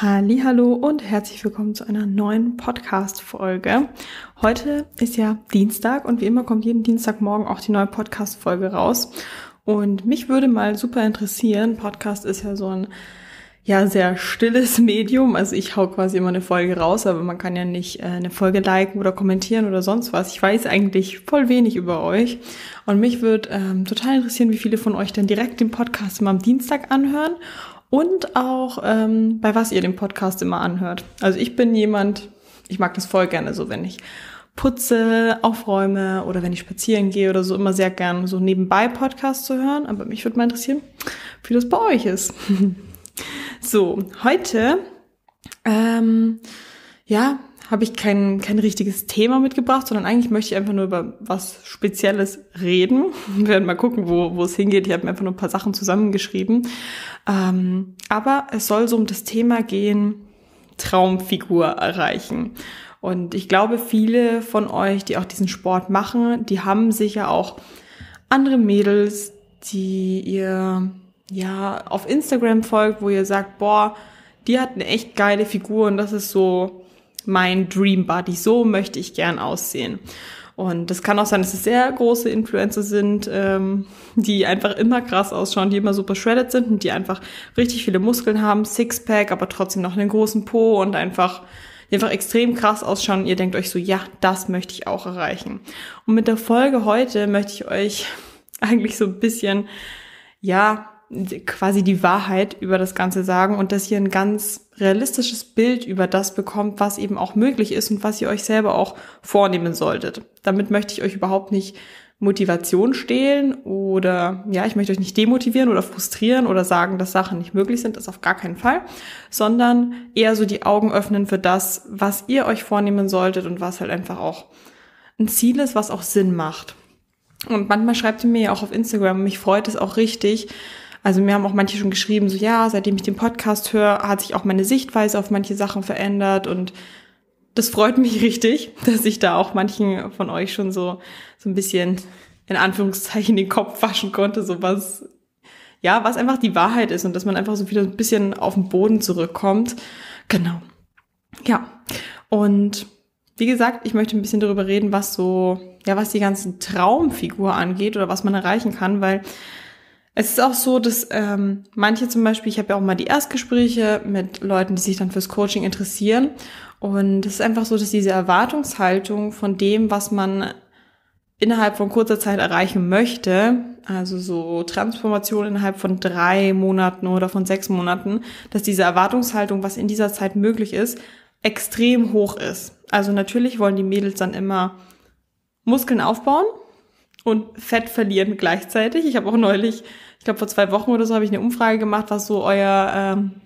Hallo und herzlich willkommen zu einer neuen Podcast Folge. Heute ist ja Dienstag und wie immer kommt jeden Dienstagmorgen auch die neue Podcast Folge raus. Und mich würde mal super interessieren, Podcast ist ja so ein ja sehr stilles Medium, also ich hau quasi immer eine Folge raus, aber man kann ja nicht äh, eine Folge liken oder kommentieren oder sonst was. Ich weiß eigentlich voll wenig über euch und mich würde ähm, total interessieren, wie viele von euch denn direkt den Podcast immer am Dienstag anhören und auch ähm, bei was ihr den Podcast immer anhört. Also ich bin jemand, ich mag das voll gerne so, wenn ich putze, aufräume oder wenn ich spazieren gehe oder so, immer sehr gern so nebenbei Podcasts zu hören. Aber mich würde mal interessieren, wie das bei euch ist. so, heute, ähm, ja, habe ich kein, kein richtiges Thema mitgebracht, sondern eigentlich möchte ich einfach nur über was Spezielles reden. Wir werden mal gucken, wo, wo es hingeht. Ich habe mir einfach nur ein paar Sachen zusammengeschrieben. Ähm, aber es soll so um das Thema gehen, Traumfigur erreichen. Und ich glaube, viele von euch, die auch diesen Sport machen, die haben sicher auch andere Mädels, die ihr ja auf Instagram folgt, wo ihr sagt, boah, die hat eine echt geile Figur und das ist so mein Dream Body. So möchte ich gern aussehen. Und das kann auch sein, dass es sehr große Influencer sind, ähm, die einfach immer krass ausschauen, die immer super shredded sind und die einfach richtig viele Muskeln haben, Sixpack, aber trotzdem noch einen großen Po und einfach, die einfach extrem krass ausschauen. Ihr denkt euch so, ja, das möchte ich auch erreichen. Und mit der Folge heute möchte ich euch eigentlich so ein bisschen, ja, quasi die Wahrheit über das Ganze sagen und dass ihr ein ganz realistisches Bild über das bekommt, was eben auch möglich ist und was ihr euch selber auch vornehmen solltet. Damit möchte ich euch überhaupt nicht Motivation stehlen oder ja, ich möchte euch nicht demotivieren oder frustrieren oder sagen, dass Sachen nicht möglich sind, das auf gar keinen Fall, sondern eher so die Augen öffnen für das, was ihr euch vornehmen solltet und was halt einfach auch ein Ziel ist, was auch Sinn macht. Und manchmal schreibt ihr mir ja auch auf Instagram, mich freut es auch richtig, also mir haben auch manche schon geschrieben, so ja, seitdem ich den Podcast höre, hat sich auch meine Sichtweise auf manche Sachen verändert und das freut mich richtig, dass ich da auch manchen von euch schon so, so ein bisschen in Anführungszeichen den Kopf waschen konnte, so was, ja, was einfach die Wahrheit ist und dass man einfach so wieder ein bisschen auf den Boden zurückkommt. Genau. Ja. Und wie gesagt, ich möchte ein bisschen darüber reden, was so, ja, was die ganzen Traumfigur angeht oder was man erreichen kann, weil es ist auch so, dass ähm, manche zum Beispiel, ich habe ja auch mal die Erstgespräche mit Leuten, die sich dann fürs Coaching interessieren. Und es ist einfach so, dass diese Erwartungshaltung von dem, was man innerhalb von kurzer Zeit erreichen möchte, also so Transformation innerhalb von drei Monaten oder von sechs Monaten, dass diese Erwartungshaltung, was in dieser Zeit möglich ist, extrem hoch ist. Also natürlich wollen die Mädels dann immer Muskeln aufbauen und Fett verlieren gleichzeitig. Ich habe auch neulich ich glaube vor zwei Wochen oder so habe ich eine Umfrage gemacht, was so euer ähm,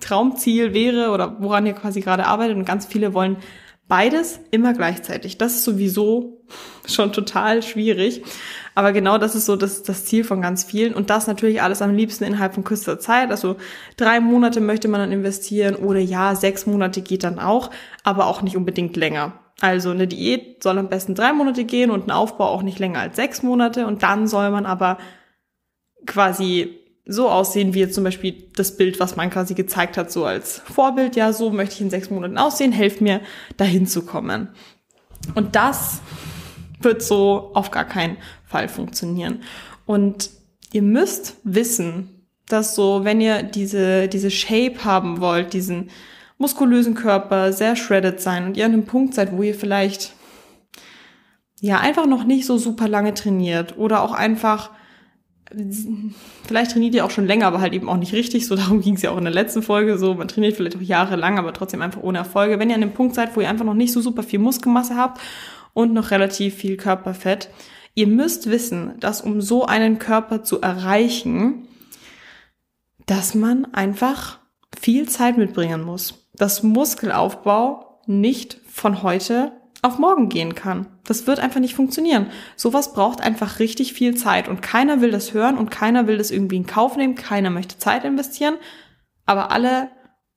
Traumziel wäre oder woran ihr quasi gerade arbeitet. Und ganz viele wollen beides immer gleichzeitig. Das ist sowieso schon total schwierig. Aber genau das ist so das, das Ziel von ganz vielen. Und das natürlich alles am liebsten innerhalb von kürzester Zeit. Also drei Monate möchte man dann investieren oder ja, sechs Monate geht dann auch, aber auch nicht unbedingt länger. Also eine Diät soll am besten drei Monate gehen und ein Aufbau auch nicht länger als sechs Monate. Und dann soll man aber quasi so aussehen, wie jetzt zum Beispiel das Bild, was man quasi gezeigt hat, so als Vorbild. Ja, so möchte ich in sechs Monaten aussehen, helft mir, dahin zu kommen. Und das wird so auf gar keinen Fall funktionieren. Und ihr müsst wissen, dass so, wenn ihr diese, diese Shape haben wollt, diesen muskulösen Körper, sehr shredded sein und ihr an einem Punkt seid, wo ihr vielleicht ja einfach noch nicht so super lange trainiert oder auch einfach vielleicht trainiert ihr auch schon länger, aber halt eben auch nicht richtig. So darum ging es ja auch in der letzten Folge. So, man trainiert vielleicht auch jahrelang, aber trotzdem einfach ohne Erfolge. Wenn ihr an dem Punkt seid, wo ihr einfach noch nicht so super viel Muskelmasse habt und noch relativ viel Körperfett, ihr müsst wissen, dass um so einen Körper zu erreichen, dass man einfach viel Zeit mitbringen muss. Dass Muskelaufbau nicht von heute auf morgen gehen kann. Das wird einfach nicht funktionieren. Sowas braucht einfach richtig viel Zeit und keiner will das hören und keiner will das irgendwie in Kauf nehmen, keiner möchte Zeit investieren, aber alle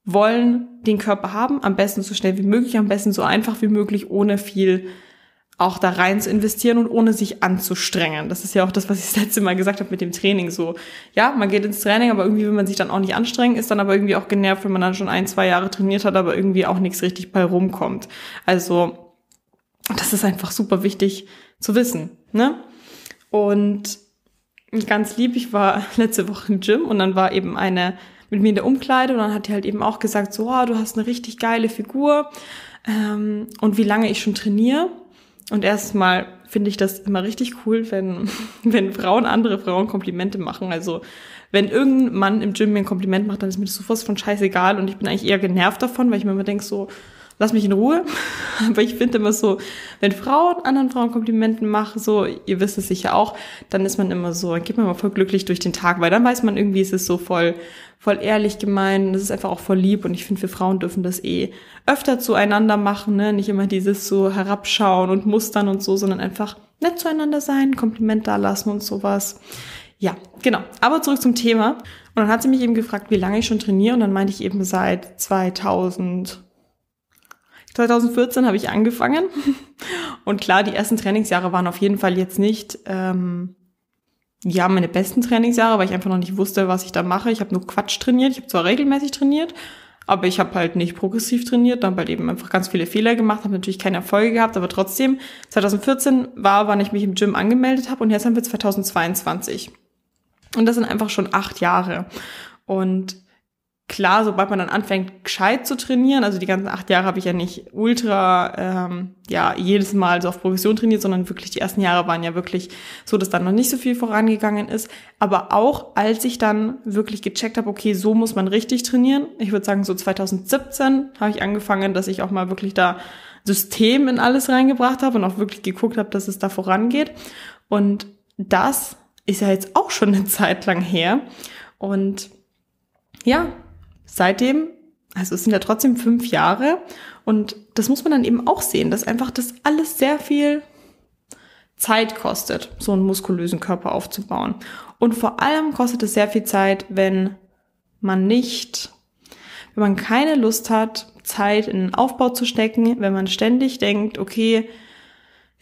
wollen den Körper haben, am besten so schnell wie möglich, am besten so einfach wie möglich, ohne viel auch da rein zu investieren und ohne sich anzustrengen. Das ist ja auch das, was ich das letzte Mal gesagt habe mit dem Training. So, ja, man geht ins Training, aber irgendwie will man sich dann auch nicht anstrengen, ist dann aber irgendwie auch genervt, wenn man dann schon ein, zwei Jahre trainiert hat, aber irgendwie auch nichts richtig bei rumkommt. Also, das ist einfach super wichtig zu wissen, ne? Und ganz lieb, ich war letzte Woche im Gym und dann war eben eine mit mir in der Umkleide und dann hat die halt eben auch gesagt, so, oh, du hast eine richtig geile Figur ähm, und wie lange ich schon trainiere. Und erstmal finde ich das immer richtig cool, wenn, wenn Frauen andere Frauen Komplimente machen. Also wenn irgendein Mann im Gym mir ein Kompliment macht, dann ist mir das sofort von scheißegal und ich bin eigentlich eher genervt davon, weil ich mir immer denke so, lass mich in Ruhe. Aber ich finde immer so, wenn Frauen anderen Frauen Komplimenten machen, so, ihr wisst es sicher auch, dann ist man immer so, dann geht man immer voll glücklich durch den Tag, weil dann weiß man irgendwie, es ist so voll, voll ehrlich gemeint, es ist einfach auch voll lieb und ich finde, wir Frauen dürfen das eh öfter zueinander machen, ne, nicht immer dieses so herabschauen und mustern und so, sondern einfach nett zueinander sein, Kompliment da lassen und sowas. Ja, genau. Aber zurück zum Thema. Und dann hat sie mich eben gefragt, wie lange ich schon trainiere und dann meinte ich eben seit 2000 2014 habe ich angefangen. Und klar, die ersten Trainingsjahre waren auf jeden Fall jetzt nicht, ähm, ja, meine besten Trainingsjahre, weil ich einfach noch nicht wusste, was ich da mache. Ich habe nur Quatsch trainiert. Ich habe zwar regelmäßig trainiert, aber ich habe halt nicht progressiv trainiert, dann halt eben einfach ganz viele Fehler gemacht, habe natürlich keine Erfolge gehabt, aber trotzdem, 2014 war, wann ich mich im Gym angemeldet habe und jetzt haben wir 2022. Und das sind einfach schon acht Jahre. Und klar, sobald man dann anfängt, gescheit zu trainieren, also die ganzen acht Jahre habe ich ja nicht ultra, ähm, ja, jedes Mal so auf Progression trainiert, sondern wirklich die ersten Jahre waren ja wirklich so, dass dann noch nicht so viel vorangegangen ist. Aber auch als ich dann wirklich gecheckt habe, okay, so muss man richtig trainieren, ich würde sagen, so 2017 habe ich angefangen, dass ich auch mal wirklich da System in alles reingebracht habe und auch wirklich geguckt habe, dass es da vorangeht. Und das ist ja jetzt auch schon eine Zeit lang her. Und ja, seitdem, also es sind ja trotzdem fünf Jahre und das muss man dann eben auch sehen, dass einfach das alles sehr viel Zeit kostet, so einen muskulösen Körper aufzubauen. Und vor allem kostet es sehr viel Zeit, wenn man nicht, wenn man keine Lust hat, Zeit in den Aufbau zu stecken, wenn man ständig denkt, okay,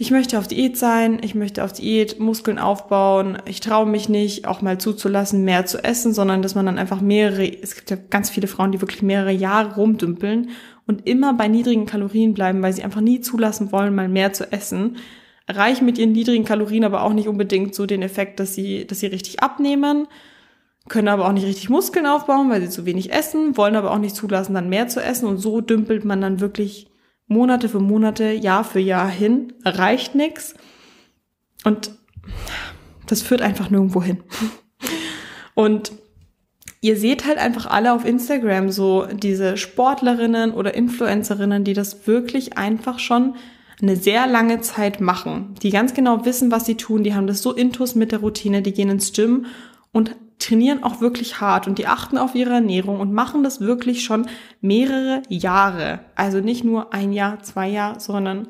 ich möchte auf Diät sein, ich möchte auf Diät Muskeln aufbauen, ich traue mich nicht, auch mal zuzulassen, mehr zu essen, sondern dass man dann einfach mehrere, es gibt ja ganz viele Frauen, die wirklich mehrere Jahre rumdümpeln und immer bei niedrigen Kalorien bleiben, weil sie einfach nie zulassen wollen, mal mehr zu essen, erreichen mit ihren niedrigen Kalorien aber auch nicht unbedingt so den Effekt, dass sie, dass sie richtig abnehmen, können aber auch nicht richtig Muskeln aufbauen, weil sie zu wenig essen, wollen aber auch nicht zulassen, dann mehr zu essen und so dümpelt man dann wirklich Monate für Monate, Jahr für Jahr hin, erreicht nichts und das führt einfach nirgendwo hin. Und ihr seht halt einfach alle auf Instagram so diese Sportlerinnen oder Influencerinnen, die das wirklich einfach schon eine sehr lange Zeit machen, die ganz genau wissen, was sie tun, die haben das so intus mit der Routine, die gehen ins Gym und trainieren auch wirklich hart und die achten auf ihre Ernährung und machen das wirklich schon mehrere Jahre. Also nicht nur ein Jahr, zwei Jahre, sondern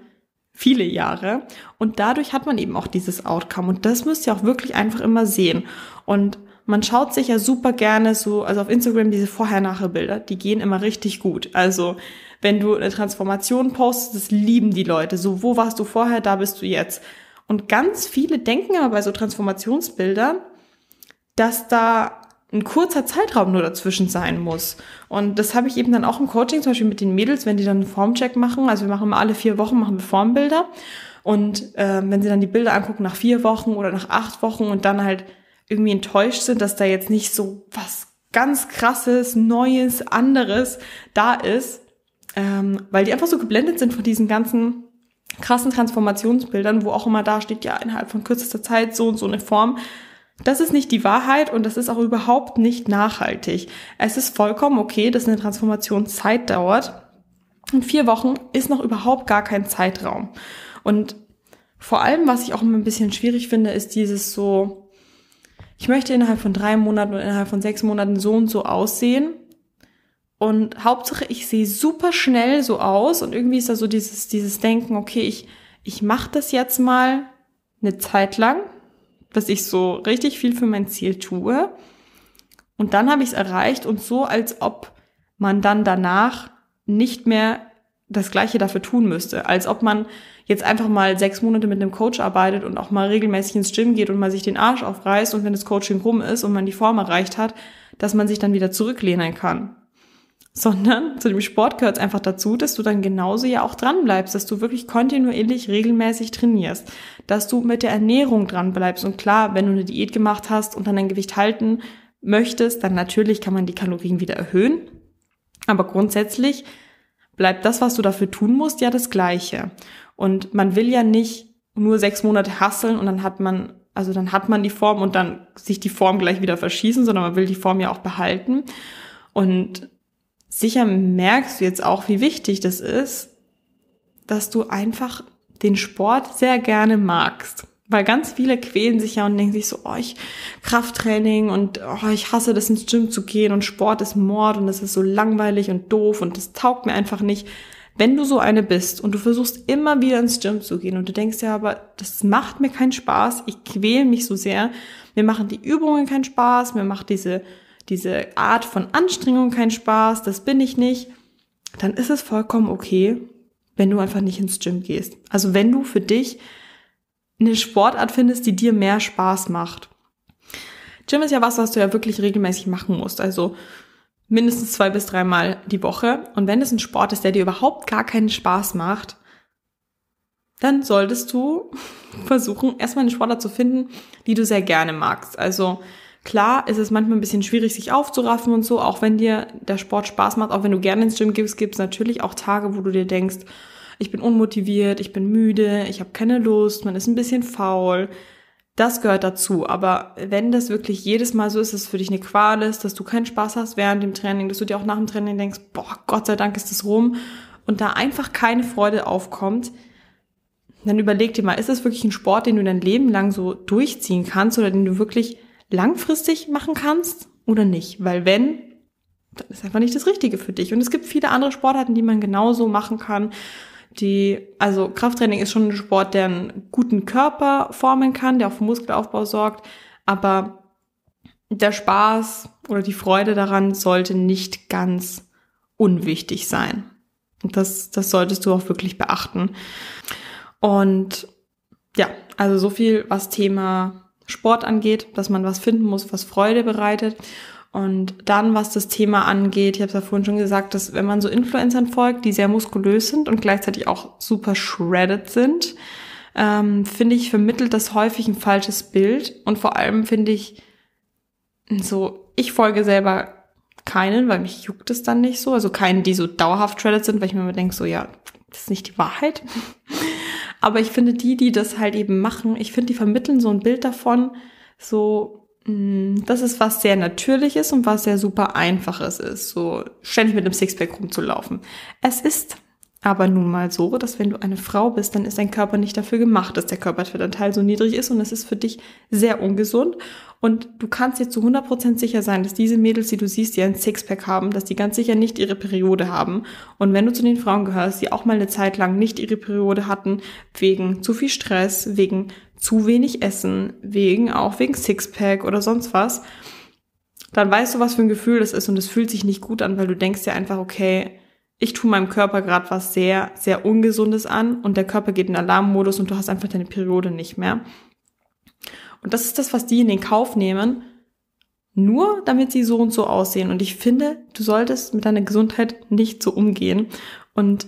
viele Jahre. Und dadurch hat man eben auch dieses Outcome. Und das müsst ihr auch wirklich einfach immer sehen. Und man schaut sich ja super gerne so, also auf Instagram diese Vorher-Nachher-Bilder, die gehen immer richtig gut. Also wenn du eine Transformation postest, das lieben die Leute. So, wo warst du vorher, da bist du jetzt. Und ganz viele denken aber bei so Transformationsbildern, dass da ein kurzer Zeitraum nur dazwischen sein muss. Und das habe ich eben dann auch im Coaching, zum Beispiel mit den Mädels, wenn die dann einen Formcheck machen. Also wir machen immer alle vier Wochen machen wir Formbilder. Und äh, wenn sie dann die Bilder angucken nach vier Wochen oder nach acht Wochen und dann halt irgendwie enttäuscht sind, dass da jetzt nicht so was ganz krasses, Neues, anderes da ist, ähm, weil die einfach so geblendet sind von diesen ganzen krassen Transformationsbildern, wo auch immer da steht, ja, innerhalb von kürzester Zeit so und so eine Form das ist nicht die Wahrheit und das ist auch überhaupt nicht nachhaltig. Es ist vollkommen okay, dass eine Transformation Zeit dauert. Und vier Wochen ist noch überhaupt gar kein Zeitraum. Und vor allem, was ich auch immer ein bisschen schwierig finde, ist dieses so, ich möchte innerhalb von drei Monaten oder innerhalb von sechs Monaten so und so aussehen. Und Hauptsache, ich sehe super schnell so aus und irgendwie ist da so dieses, dieses Denken, okay, ich, ich mache das jetzt mal eine Zeit lang, dass ich so richtig viel für mein Ziel tue. Und dann habe ich es erreicht und so, als ob man dann danach nicht mehr das Gleiche dafür tun müsste. Als ob man jetzt einfach mal sechs Monate mit einem Coach arbeitet und auch mal regelmäßig ins Gym geht und mal sich den Arsch aufreißt und wenn das Coaching rum ist und man die Form erreicht hat, dass man sich dann wieder zurücklehnen kann. Sondern zu dem Sport gehört es einfach dazu, dass du dann genauso ja auch dran bleibst, dass du wirklich kontinuierlich regelmäßig trainierst, dass du mit der Ernährung dran bleibst. Und klar, wenn du eine Diät gemacht hast und dann dein Gewicht halten möchtest, dann natürlich kann man die Kalorien wieder erhöhen. Aber grundsätzlich bleibt das, was du dafür tun musst, ja das Gleiche. Und man will ja nicht nur sechs Monate hasseln und dann hat man, also dann hat man die Form und dann sich die Form gleich wieder verschießen, sondern man will die Form ja auch behalten. Und sicher merkst du jetzt auch, wie wichtig das ist, dass du einfach den Sport sehr gerne magst. Weil ganz viele quälen sich ja und denken sich so, oh, ich Krafttraining und oh, ich hasse das ins Gym zu gehen und Sport ist Mord und das ist so langweilig und doof und das taugt mir einfach nicht. Wenn du so eine bist und du versuchst immer wieder ins Gym zu gehen und du denkst ja, aber das macht mir keinen Spaß, ich quäle mich so sehr, mir machen die Übungen keinen Spaß, mir macht diese, diese Art von Anstrengung keinen Spaß, das bin ich nicht, dann ist es vollkommen okay, wenn du einfach nicht ins Gym gehst. Also wenn du für dich eine Sportart findest, die dir mehr Spaß macht. Gym ist ja was, was du ja wirklich regelmäßig machen musst. Also mindestens zwei bis dreimal die Woche. Und wenn es ein Sport ist, der dir überhaupt gar keinen Spaß macht, dann solltest du versuchen, erstmal eine Sportart zu finden, die du sehr gerne magst. Also klar ist es manchmal ein bisschen schwierig, sich aufzuraffen und so, auch wenn dir der Sport Spaß macht, auch wenn du gerne ins Gym gibst, gibt es natürlich auch Tage, wo du dir denkst, ich bin unmotiviert, ich bin müde, ich habe keine Lust, man ist ein bisschen faul. Das gehört dazu. Aber wenn das wirklich jedes Mal so ist, dass es für dich eine Qual ist, dass du keinen Spaß hast während dem Training, dass du dir auch nach dem Training denkst, boah, Gott sei Dank ist das rum und da einfach keine Freude aufkommt, dann überleg dir mal, ist das wirklich ein Sport, den du dein Leben lang so durchziehen kannst oder den du wirklich langfristig machen kannst oder nicht? Weil wenn, dann ist einfach nicht das Richtige für dich. Und es gibt viele andere Sportarten, die man genauso machen kann die, also Krafttraining ist schon ein Sport, der einen guten Körper formen kann, der für Muskelaufbau sorgt, aber der Spaß oder die Freude daran sollte nicht ganz unwichtig sein. Und das, das solltest du auch wirklich beachten. Und ja, also so viel, was Thema Sport angeht, dass man was finden muss, was Freude bereitet. Und dann, was das Thema angeht, ich habe es ja vorhin schon gesagt, dass wenn man so Influencern folgt, die sehr muskulös sind und gleichzeitig auch super shredded sind, ähm, finde ich, vermittelt das häufig ein falsches Bild. Und vor allem finde ich so, ich folge selber keinen, weil mich juckt es dann nicht so. Also keinen, die so dauerhaft shredded sind, weil ich mir immer denke, so ja, das ist nicht die Wahrheit. Aber ich finde die, die das halt eben machen, ich finde, die vermitteln so ein Bild davon, so Mm, das ist was sehr Natürliches und was sehr super Einfaches ist, so ständig mit einem Sixpack rumzulaufen. Es ist aber nun mal so, dass wenn du eine Frau bist, dann ist dein Körper nicht dafür gemacht, dass der Körperfettanteil so niedrig ist und es ist für dich sehr ungesund. Und du kannst dir zu 100% sicher sein, dass diese Mädels, die du siehst, die ein Sixpack haben, dass die ganz sicher nicht ihre Periode haben. Und wenn du zu den Frauen gehörst, die auch mal eine Zeit lang nicht ihre Periode hatten, wegen zu viel Stress, wegen zu wenig Essen, wegen auch wegen Sixpack oder sonst was, dann weißt du, was für ein Gefühl das ist und es fühlt sich nicht gut an, weil du denkst dir einfach, okay, ich tue meinem Körper gerade was sehr, sehr Ungesundes an und der Körper geht in Alarmmodus und du hast einfach deine Periode nicht mehr. Und das ist das, was die in den Kauf nehmen, nur damit sie so und so aussehen. Und ich finde, du solltest mit deiner Gesundheit nicht so umgehen. Und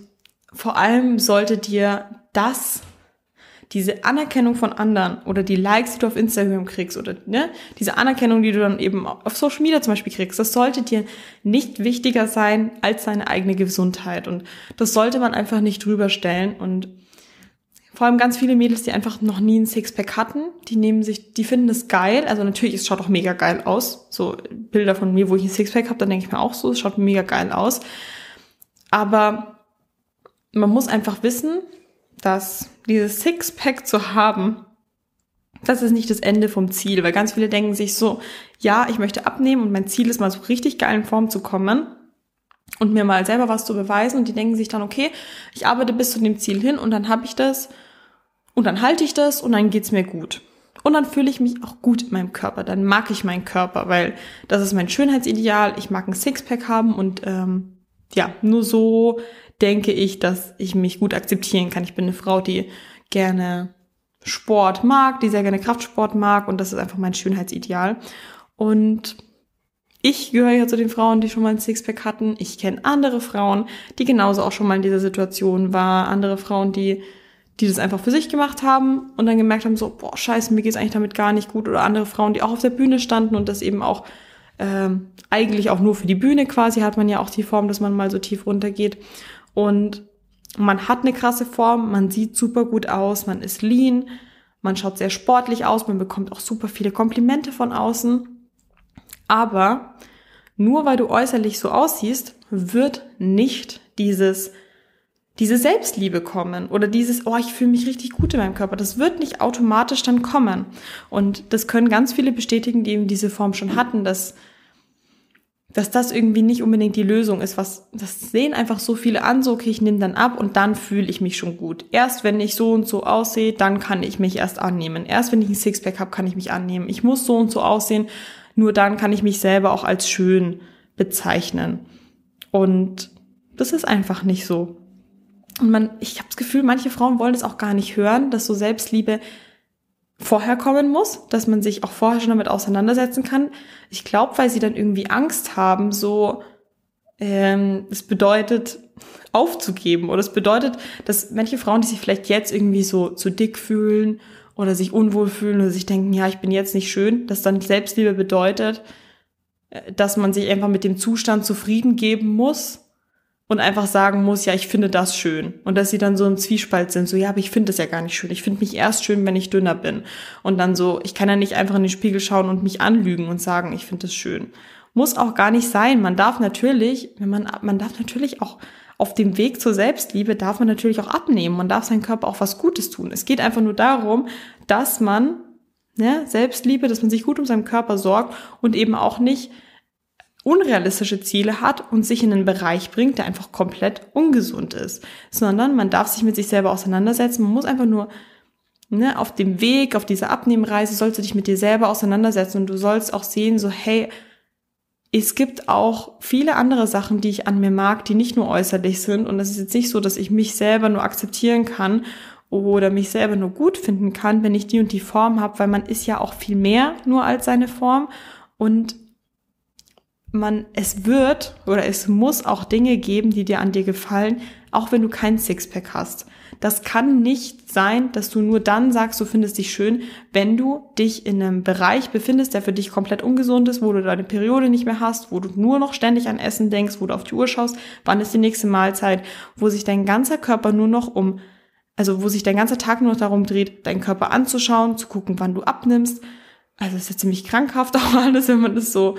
vor allem sollte dir das diese Anerkennung von anderen oder die Likes, die du auf Instagram kriegst oder ne, diese Anerkennung, die du dann eben auf Social Media zum Beispiel kriegst, das sollte dir nicht wichtiger sein als deine eigene Gesundheit. Und das sollte man einfach nicht drüber stellen. Und vor allem ganz viele Mädels, die einfach noch nie ein Sixpack hatten, die nehmen sich, die finden das geil. Also natürlich, es schaut auch mega geil aus. So Bilder von mir, wo ich ein Sixpack habe, dann denke ich mir auch so, es schaut mega geil aus. Aber man muss einfach wissen, dass dieses Sixpack zu haben, das ist nicht das Ende vom Ziel, weil ganz viele denken sich so, ja, ich möchte abnehmen und mein Ziel ist mal so richtig geil in Form zu kommen und mir mal selber was zu beweisen und die denken sich dann, okay, ich arbeite bis zu dem Ziel hin und dann habe ich das und dann halte ich das und dann geht's mir gut. Und dann fühle ich mich auch gut in meinem Körper, dann mag ich meinen Körper, weil das ist mein Schönheitsideal, ich mag ein Sixpack haben und ähm, ja, nur so denke ich, dass ich mich gut akzeptieren kann. Ich bin eine Frau, die gerne Sport mag, die sehr gerne Kraftsport mag und das ist einfach mein Schönheitsideal. Und ich gehöre ja zu den Frauen, die schon mal ein Sixpack hatten. Ich kenne andere Frauen, die genauso auch schon mal in dieser Situation waren. Andere Frauen, die, die das einfach für sich gemacht haben und dann gemerkt haben, so, boah, scheiße, mir geht's eigentlich damit gar nicht gut. Oder andere Frauen, die auch auf der Bühne standen und das eben auch ähm, eigentlich auch nur für die Bühne quasi hat man ja auch die Form, dass man mal so tief runtergeht. Und man hat eine krasse Form, man sieht super gut aus, man ist lean, man schaut sehr sportlich aus, man bekommt auch super viele Komplimente von außen. Aber nur weil du äußerlich so aussiehst, wird nicht dieses diese Selbstliebe kommen oder dieses, oh, ich fühle mich richtig gut in meinem Körper. Das wird nicht automatisch dann kommen. Und das können ganz viele bestätigen, die eben diese Form schon hatten, dass dass das irgendwie nicht unbedingt die Lösung ist. Was, das sehen einfach so viele an, so okay, ich nehme dann ab und dann fühle ich mich schon gut. Erst wenn ich so und so aussehe, dann kann ich mich erst annehmen. Erst wenn ich ein Sixpack habe, kann ich mich annehmen. Ich muss so und so aussehen, nur dann kann ich mich selber auch als schön bezeichnen. Und das ist einfach nicht so. Und man, ich habe das Gefühl, manche Frauen wollen das auch gar nicht hören, dass so Selbstliebe vorher kommen muss, dass man sich auch vorher schon damit auseinandersetzen kann. Ich glaube, weil sie dann irgendwie Angst haben, so ähm, es bedeutet aufzugeben oder es bedeutet, dass manche Frauen, die sich vielleicht jetzt irgendwie so zu dick fühlen oder sich unwohl fühlen oder sich denken, ja, ich bin jetzt nicht schön, dass dann Selbstliebe bedeutet, äh, dass man sich einfach mit dem Zustand zufrieden geben muss und einfach sagen muss, ja, ich finde das schön. Und dass sie dann so im Zwiespalt sind, so, ja, aber ich finde das ja gar nicht schön. Ich finde mich erst schön, wenn ich dünner bin. Und dann so, ich kann ja nicht einfach in den Spiegel schauen und mich anlügen und sagen, ich finde das schön. Muss auch gar nicht sein. Man darf natürlich, wenn man, man darf natürlich auch auf dem Weg zur Selbstliebe darf man natürlich auch abnehmen. Man darf seinem Körper auch was Gutes tun. Es geht einfach nur darum, dass man, ne, Selbstliebe, dass man sich gut um seinen Körper sorgt und eben auch nicht unrealistische Ziele hat und sich in einen Bereich bringt, der einfach komplett ungesund ist, sondern man darf sich mit sich selber auseinandersetzen. Man muss einfach nur ne, auf dem Weg, auf dieser Abnehmreise, sollst du dich mit dir selber auseinandersetzen und du sollst auch sehen, so hey, es gibt auch viele andere Sachen, die ich an mir mag, die nicht nur äußerlich sind. Und es ist jetzt nicht so, dass ich mich selber nur akzeptieren kann oder mich selber nur gut finden kann, wenn ich die und die Form habe, weil man ist ja auch viel mehr nur als seine Form. Und man, es wird oder es muss auch Dinge geben, die dir an dir gefallen, auch wenn du kein Sixpack hast. Das kann nicht sein, dass du nur dann sagst, du findest dich schön, wenn du dich in einem Bereich befindest, der für dich komplett ungesund ist, wo du deine Periode nicht mehr hast, wo du nur noch ständig an Essen denkst, wo du auf die Uhr schaust, wann ist die nächste Mahlzeit, wo sich dein ganzer Körper nur noch um, also wo sich dein ganzer Tag nur noch darum dreht, deinen Körper anzuschauen, zu gucken, wann du abnimmst. Also ist ja ziemlich krankhaft auch alles, wenn man das so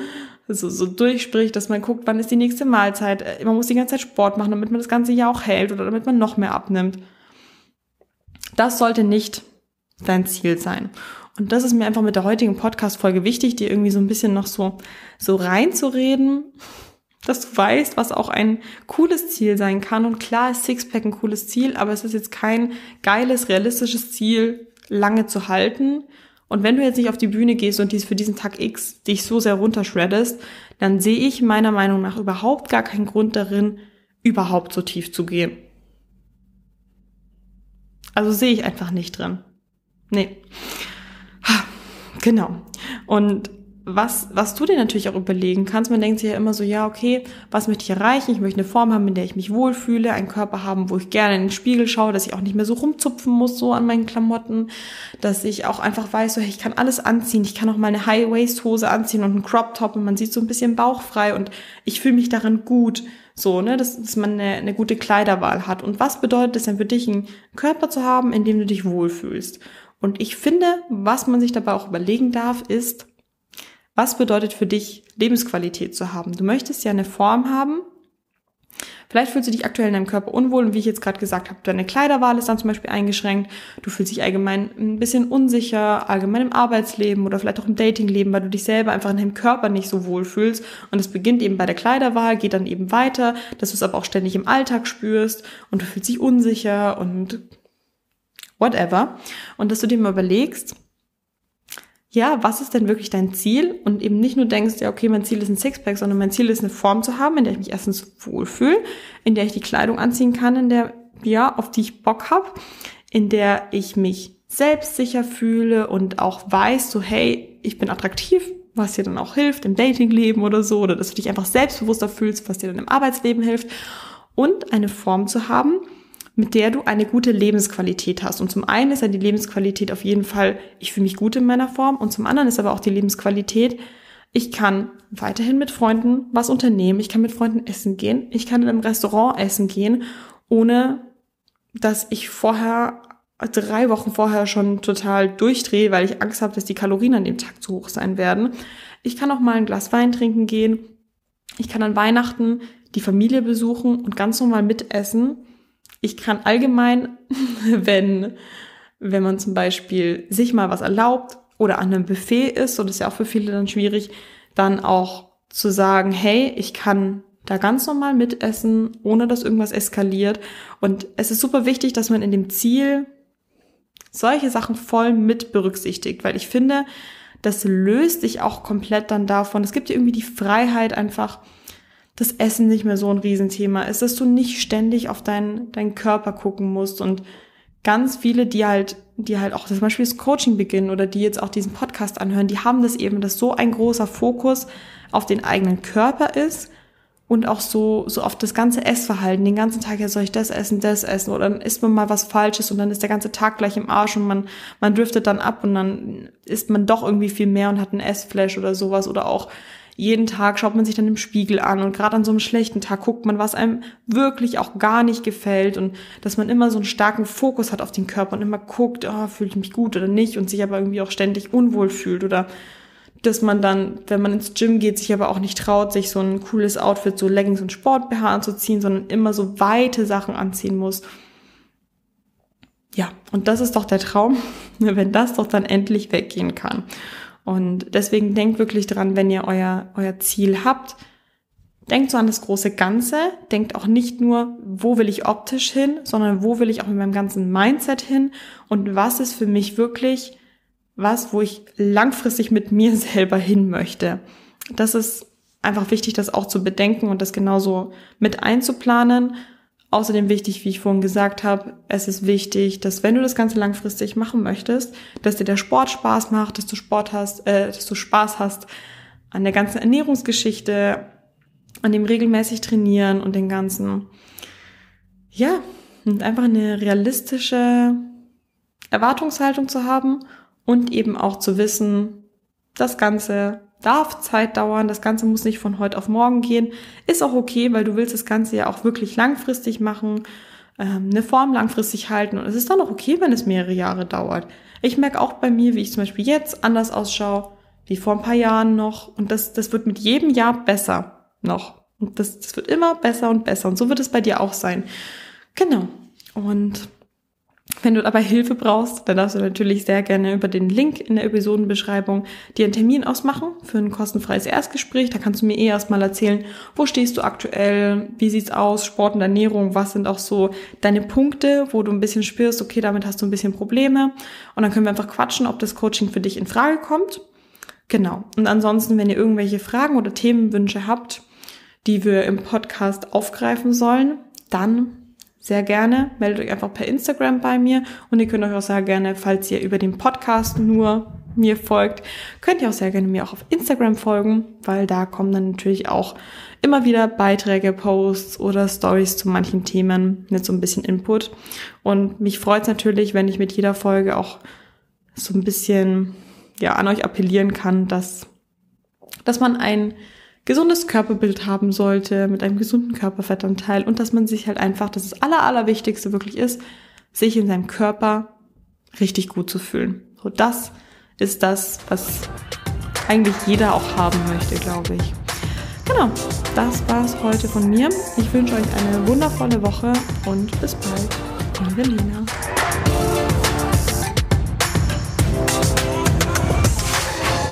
so, so durchspricht, dass man guckt, wann ist die nächste Mahlzeit. Äh, man muss die ganze Zeit Sport machen, damit man das ganze Jahr auch hält oder damit man noch mehr abnimmt. Das sollte nicht dein Ziel sein. Und das ist mir einfach mit der heutigen Podcast-Folge wichtig, dir irgendwie so ein bisschen noch so, so reinzureden, dass du weißt, was auch ein cooles Ziel sein kann. Und klar ist Sixpack ein cooles Ziel, aber es ist jetzt kein geiles, realistisches Ziel, lange zu halten, und wenn du jetzt nicht auf die Bühne gehst und dies für diesen Tag X dich so sehr runterschreddest, dann sehe ich meiner Meinung nach überhaupt gar keinen Grund darin, überhaupt so tief zu gehen. Also sehe ich einfach nicht drin. Nee. Genau. Und was, was du dir natürlich auch überlegen kannst, man denkt sich ja immer so, ja, okay, was möchte ich erreichen? Ich möchte eine Form haben, in der ich mich wohlfühle, einen Körper haben, wo ich gerne in den Spiegel schaue, dass ich auch nicht mehr so rumzupfen muss, so an meinen Klamotten, dass ich auch einfach weiß, so, hey, ich kann alles anziehen, ich kann auch mal eine High-Waist-Hose anziehen und einen Crop-Top und man sieht so ein bisschen bauchfrei und ich fühle mich darin gut, so, ne, dass, dass man eine, eine gute Kleiderwahl hat. Und was bedeutet es denn für dich, einen Körper zu haben, in dem du dich wohlfühlst? Und ich finde, was man sich dabei auch überlegen darf, ist, was bedeutet für dich Lebensqualität zu haben? Du möchtest ja eine Form haben. Vielleicht fühlst du dich aktuell in deinem Körper unwohl und wie ich jetzt gerade gesagt habe, deine Kleiderwahl ist dann zum Beispiel eingeschränkt. Du fühlst dich allgemein ein bisschen unsicher, allgemein im Arbeitsleben oder vielleicht auch im Datingleben, weil du dich selber einfach in deinem Körper nicht so wohl fühlst. Und es beginnt eben bei der Kleiderwahl, geht dann eben weiter, dass du es aber auch ständig im Alltag spürst und du fühlst dich unsicher und whatever. Und dass du dir mal überlegst, ja, was ist denn wirklich dein Ziel? Und eben nicht nur denkst, ja, okay, mein Ziel ist ein Sixpack, sondern mein Ziel ist eine Form zu haben, in der ich mich erstens wohlfühle, in der ich die Kleidung anziehen kann, in der, ja, auf die ich Bock habe, in der ich mich selbstsicher fühle und auch weiß, so, hey, ich bin attraktiv, was dir dann auch hilft im Datingleben oder so, oder dass du dich einfach selbstbewusster fühlst, was dir dann im Arbeitsleben hilft. Und eine Form zu haben, mit der du eine gute Lebensqualität hast. Und zum einen ist ja die Lebensqualität auf jeden Fall, ich fühle mich gut in meiner Form. Und zum anderen ist aber auch die Lebensqualität, ich kann weiterhin mit Freunden was unternehmen. Ich kann mit Freunden essen gehen. Ich kann in einem Restaurant essen gehen, ohne dass ich vorher drei Wochen vorher schon total durchdrehe, weil ich Angst habe, dass die Kalorien an dem Tag zu hoch sein werden. Ich kann auch mal ein Glas Wein trinken gehen. Ich kann an Weihnachten die Familie besuchen und ganz normal mitessen ich kann allgemein, wenn, wenn man zum Beispiel sich mal was erlaubt oder an einem Buffet ist, und das ist ja auch für viele dann schwierig, dann auch zu sagen, hey, ich kann da ganz normal mitessen, ohne dass irgendwas eskaliert. Und es ist super wichtig, dass man in dem Ziel solche Sachen voll mit berücksichtigt, weil ich finde, das löst dich auch komplett dann davon. Es gibt dir irgendwie die Freiheit einfach, das Essen nicht mehr so ein Riesenthema ist, dass du nicht ständig auf deinen, deinen Körper gucken musst und ganz viele, die halt, die halt auch zum Beispiel das Coaching beginnen oder die jetzt auch diesen Podcast anhören, die haben das eben, dass so ein großer Fokus auf den eigenen Körper ist und auch so, so auf das ganze Essverhalten. Den ganzen Tag, ja, soll ich das essen, das essen oder dann isst man mal was Falsches und dann ist der ganze Tag gleich im Arsch und man, man driftet dann ab und dann isst man doch irgendwie viel mehr und hat ein Essflash oder sowas oder auch jeden Tag schaut man sich dann im Spiegel an und gerade an so einem schlechten Tag guckt man, was einem wirklich auch gar nicht gefällt und dass man immer so einen starken Fokus hat auf den Körper und immer guckt, oh, fühle ich mich gut oder nicht und sich aber irgendwie auch ständig unwohl fühlt oder dass man dann, wenn man ins Gym geht, sich aber auch nicht traut, sich so ein cooles Outfit, so Leggings und Sport-BH anzuziehen, sondern immer so weite Sachen anziehen muss. Ja, und das ist doch der Traum, wenn das doch dann endlich weggehen kann. Und deswegen denkt wirklich dran, wenn ihr euer, euer Ziel habt, denkt so an das große Ganze, denkt auch nicht nur, wo will ich optisch hin, sondern wo will ich auch mit meinem ganzen Mindset hin? Und was ist für mich wirklich was, wo ich langfristig mit mir selber hin möchte. Das ist einfach wichtig, das auch zu bedenken und das genauso mit einzuplanen Außerdem wichtig, wie ich vorhin gesagt habe, es ist wichtig, dass wenn du das Ganze langfristig machen möchtest, dass dir der Sport Spaß macht, dass du Sport hast, äh, dass du Spaß hast an der ganzen Ernährungsgeschichte, an dem regelmäßig trainieren und den ganzen, ja, und einfach eine realistische Erwartungshaltung zu haben und eben auch zu wissen, das Ganze darf Zeit dauern, das Ganze muss nicht von heute auf morgen gehen. Ist auch okay, weil du willst das Ganze ja auch wirklich langfristig machen, ähm, eine Form langfristig halten und es ist dann auch okay, wenn es mehrere Jahre dauert. Ich merke auch bei mir, wie ich zum Beispiel jetzt anders ausschaue, wie vor ein paar Jahren noch und das, das wird mit jedem Jahr besser noch. Und das, das wird immer besser und besser und so wird es bei dir auch sein. Genau. Und wenn du dabei Hilfe brauchst, dann darfst du natürlich sehr gerne über den Link in der Episodenbeschreibung dir einen Termin ausmachen für ein kostenfreies Erstgespräch. Da kannst du mir eh erstmal erzählen, wo stehst du aktuell, wie sieht's aus, Sport und Ernährung, was sind auch so deine Punkte, wo du ein bisschen spürst, okay, damit hast du ein bisschen Probleme. Und dann können wir einfach quatschen, ob das Coaching für dich in Frage kommt. Genau. Und ansonsten, wenn ihr irgendwelche Fragen oder Themenwünsche habt, die wir im Podcast aufgreifen sollen, dann sehr gerne. Meldet euch einfach per Instagram bei mir und ihr könnt euch auch sehr gerne, falls ihr über den Podcast nur mir folgt, könnt ihr auch sehr gerne mir auch auf Instagram folgen, weil da kommen dann natürlich auch immer wieder Beiträge, Posts oder Stories zu manchen Themen mit so ein bisschen Input. Und mich freut es natürlich, wenn ich mit jeder Folge auch so ein bisschen ja an euch appellieren kann, dass dass man ein gesundes Körperbild haben sollte, mit einem gesunden Körperfettanteil und dass man sich halt einfach, das ist das Aller, Allerwichtigste wirklich ist, sich in seinem Körper richtig gut zu fühlen. So, das ist das, was eigentlich jeder auch haben möchte, glaube ich. Genau, das war's heute von mir. Ich wünsche euch eine wundervolle Woche und bis bald. Eure Lena.